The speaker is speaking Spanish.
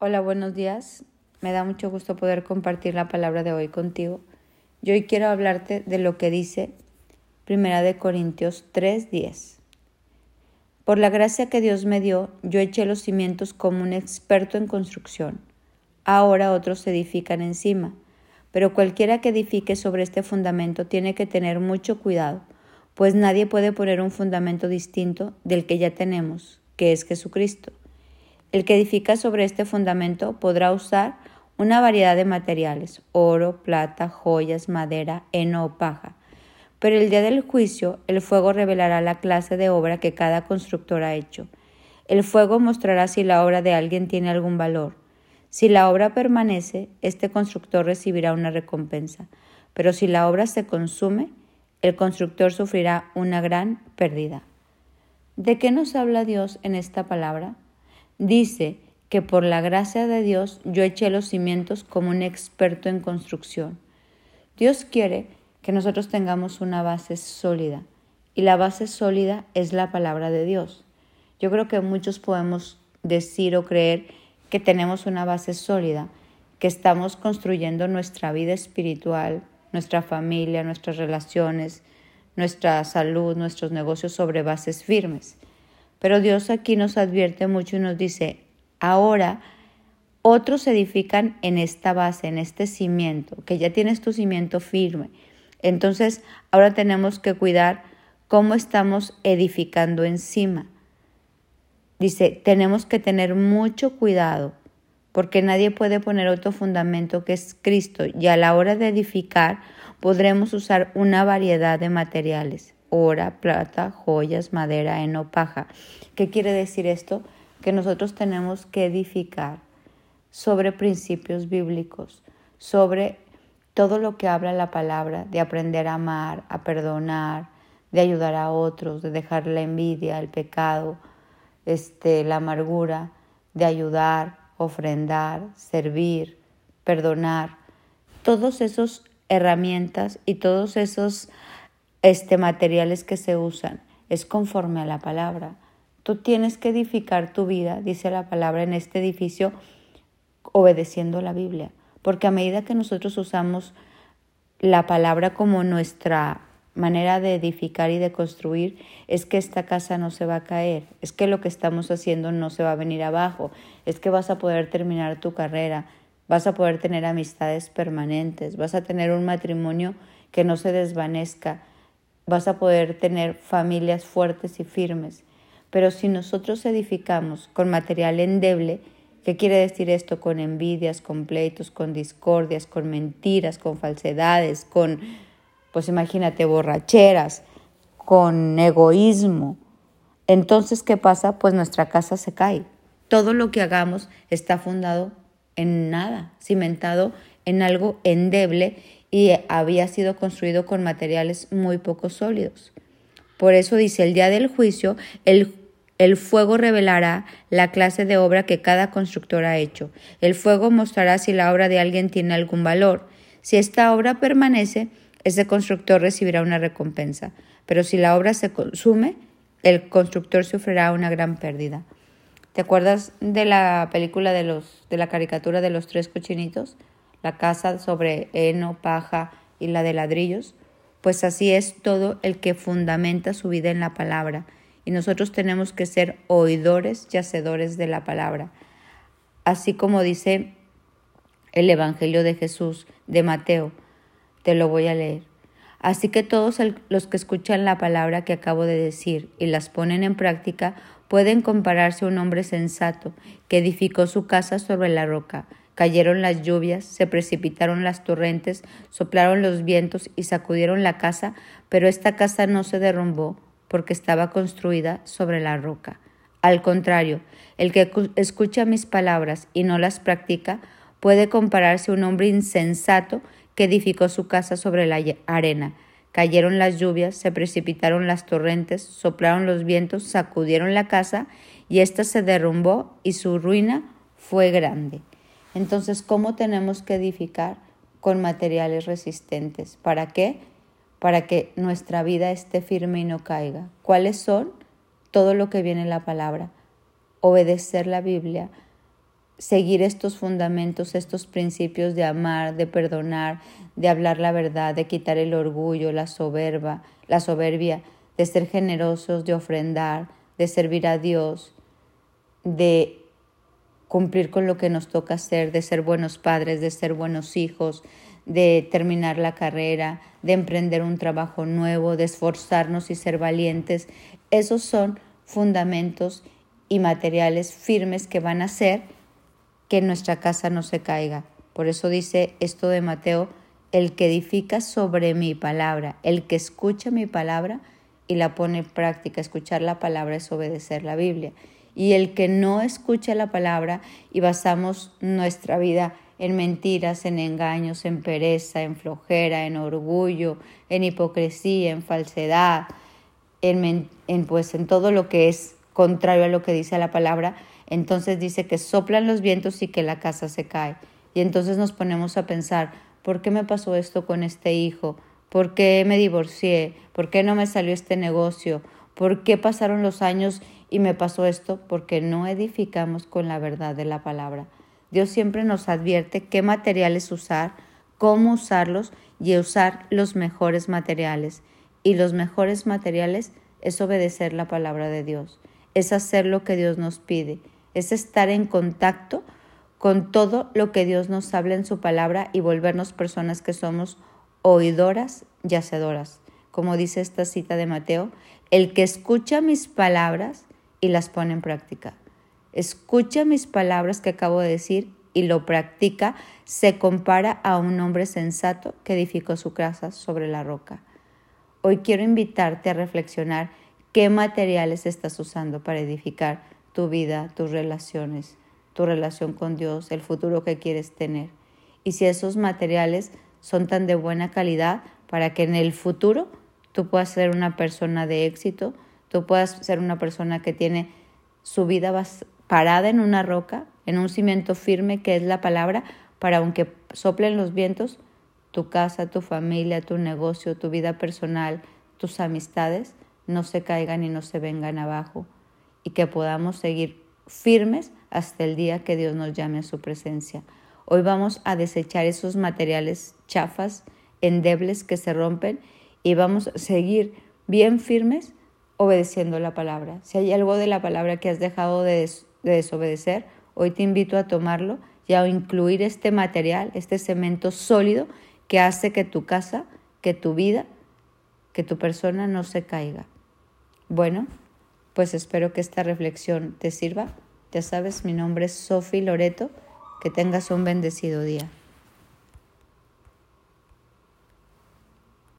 Hola, buenos días. Me da mucho gusto poder compartir la palabra de hoy contigo. Yo hoy quiero hablarte de lo que dice Primera de Corintios 3:10. Por la gracia que Dios me dio, yo eché los cimientos como un experto en construcción. Ahora otros se edifican encima, pero cualquiera que edifique sobre este fundamento tiene que tener mucho cuidado, pues nadie puede poner un fundamento distinto del que ya tenemos, que es Jesucristo. El que edifica sobre este fundamento podrá usar una variedad de materiales, oro, plata, joyas, madera, heno o paja. Pero el día del juicio el fuego revelará la clase de obra que cada constructor ha hecho. El fuego mostrará si la obra de alguien tiene algún valor. Si la obra permanece, este constructor recibirá una recompensa, pero si la obra se consume, el constructor sufrirá una gran pérdida. ¿De qué nos habla Dios en esta palabra? Dice que por la gracia de Dios yo eché los cimientos como un experto en construcción. Dios quiere que nosotros tengamos una base sólida y la base sólida es la palabra de Dios. Yo creo que muchos podemos decir o creer que tenemos una base sólida, que estamos construyendo nuestra vida espiritual, nuestra familia, nuestras relaciones, nuestra salud, nuestros negocios sobre bases firmes. Pero Dios aquí nos advierte mucho y nos dice, ahora otros edifican en esta base, en este cimiento, que ya tienes tu cimiento firme. Entonces, ahora tenemos que cuidar cómo estamos edificando encima. Dice, tenemos que tener mucho cuidado porque nadie puede poner otro fundamento que es Cristo y a la hora de edificar podremos usar una variedad de materiales ora, plata, joyas, madera, heno, paja. ¿Qué quiere decir esto? Que nosotros tenemos que edificar sobre principios bíblicos, sobre todo lo que habla la palabra, de aprender a amar, a perdonar, de ayudar a otros, de dejar la envidia, el pecado, este, la amargura, de ayudar, ofrendar, servir, perdonar. Todos esos herramientas y todos esos este, materiales que se usan, es conforme a la palabra. Tú tienes que edificar tu vida, dice la palabra en este edificio, obedeciendo la Biblia, porque a medida que nosotros usamos la palabra como nuestra manera de edificar y de construir, es que esta casa no se va a caer, es que lo que estamos haciendo no se va a venir abajo, es que vas a poder terminar tu carrera, vas a poder tener amistades permanentes, vas a tener un matrimonio que no se desvanezca, vas a poder tener familias fuertes y firmes. Pero si nosotros edificamos con material endeble, ¿qué quiere decir esto? Con envidias, con pleitos, con discordias, con mentiras, con falsedades, con, pues imagínate, borracheras, con egoísmo. Entonces, ¿qué pasa? Pues nuestra casa se cae. Todo lo que hagamos está fundado en nada, cimentado en algo endeble y había sido construido con materiales muy poco sólidos. Por eso dice, el día del juicio, el, el fuego revelará la clase de obra que cada constructor ha hecho. El fuego mostrará si la obra de alguien tiene algún valor. Si esta obra permanece, ese constructor recibirá una recompensa. Pero si la obra se consume, el constructor sufrirá una gran pérdida. ¿Te acuerdas de la película de los de la caricatura de los tres cochinitos? La casa sobre heno, paja y la de ladrillos, pues así es todo el que fundamenta su vida en la palabra, y nosotros tenemos que ser oidores y hacedores de la palabra, así como dice el Evangelio de Jesús de Mateo, te lo voy a leer. Así que todos los que escuchan la palabra que acabo de decir y las ponen en práctica pueden compararse a un hombre sensato que edificó su casa sobre la roca. Cayeron las lluvias, se precipitaron las torrentes, soplaron los vientos y sacudieron la casa, pero esta casa no se derrumbó porque estaba construida sobre la roca. Al contrario, el que escucha mis palabras y no las practica puede compararse a un hombre insensato que edificó su casa sobre la arena. Cayeron las lluvias, se precipitaron las torrentes, soplaron los vientos, sacudieron la casa y ésta se derrumbó y su ruina fue grande. Entonces, ¿cómo tenemos que edificar? Con materiales resistentes. ¿Para qué? Para que nuestra vida esté firme y no caiga. ¿Cuáles son? Todo lo que viene en la palabra. Obedecer la Biblia, seguir estos fundamentos, estos principios de amar, de perdonar, de hablar la verdad, de quitar el orgullo, la soberba, la soberbia, de ser generosos, de ofrendar, de servir a Dios, de cumplir con lo que nos toca hacer, de ser buenos padres, de ser buenos hijos, de terminar la carrera, de emprender un trabajo nuevo, de esforzarnos y ser valientes. Esos son fundamentos y materiales firmes que van a hacer que nuestra casa no se caiga. Por eso dice esto de Mateo, el que edifica sobre mi palabra, el que escucha mi palabra y la pone en práctica. Escuchar la palabra es obedecer la Biblia. Y el que no escucha la palabra y basamos nuestra vida en mentiras, en engaños, en pereza, en flojera, en orgullo, en hipocresía, en falsedad, en, en, pues en todo lo que es contrario a lo que dice la palabra, entonces dice que soplan los vientos y que la casa se cae. Y entonces nos ponemos a pensar, ¿por qué me pasó esto con este hijo? ¿Por qué me divorcié? ¿Por qué no me salió este negocio? ¿Por qué pasaron los años y me pasó esto? Porque no edificamos con la verdad de la palabra. Dios siempre nos advierte qué materiales usar, cómo usarlos y usar los mejores materiales. Y los mejores materiales es obedecer la palabra de Dios, es hacer lo que Dios nos pide, es estar en contacto con todo lo que Dios nos habla en su palabra y volvernos personas que somos oidoras y hacedoras. Como dice esta cita de Mateo, el que escucha mis palabras y las pone en práctica. Escucha mis palabras que acabo de decir y lo practica, se compara a un hombre sensato que edificó su casa sobre la roca. Hoy quiero invitarte a reflexionar qué materiales estás usando para edificar tu vida, tus relaciones, tu relación con Dios, el futuro que quieres tener. Y si esos materiales son tan de buena calidad para que en el futuro tú puedas ser una persona de éxito, tú puedas ser una persona que tiene su vida parada en una roca, en un cimiento firme que es la palabra, para aunque soplen los vientos, tu casa, tu familia, tu negocio, tu vida personal, tus amistades no se caigan y no se vengan abajo y que podamos seguir firmes hasta el día que Dios nos llame a su presencia. Hoy vamos a desechar esos materiales chafas, endebles que se rompen y vamos a seguir bien firmes obedeciendo la palabra. Si hay algo de la palabra que has dejado de, desobedecer, hoy te invito a tomarlo y a incluir este material, este cemento sólido que hace que tu casa, que tu vida, que tu persona no se caiga. Bueno, pues espero que esta reflexión te sirva. Ya sabes, mi nombre es Sofi Loreto. Que tengas un bendecido día.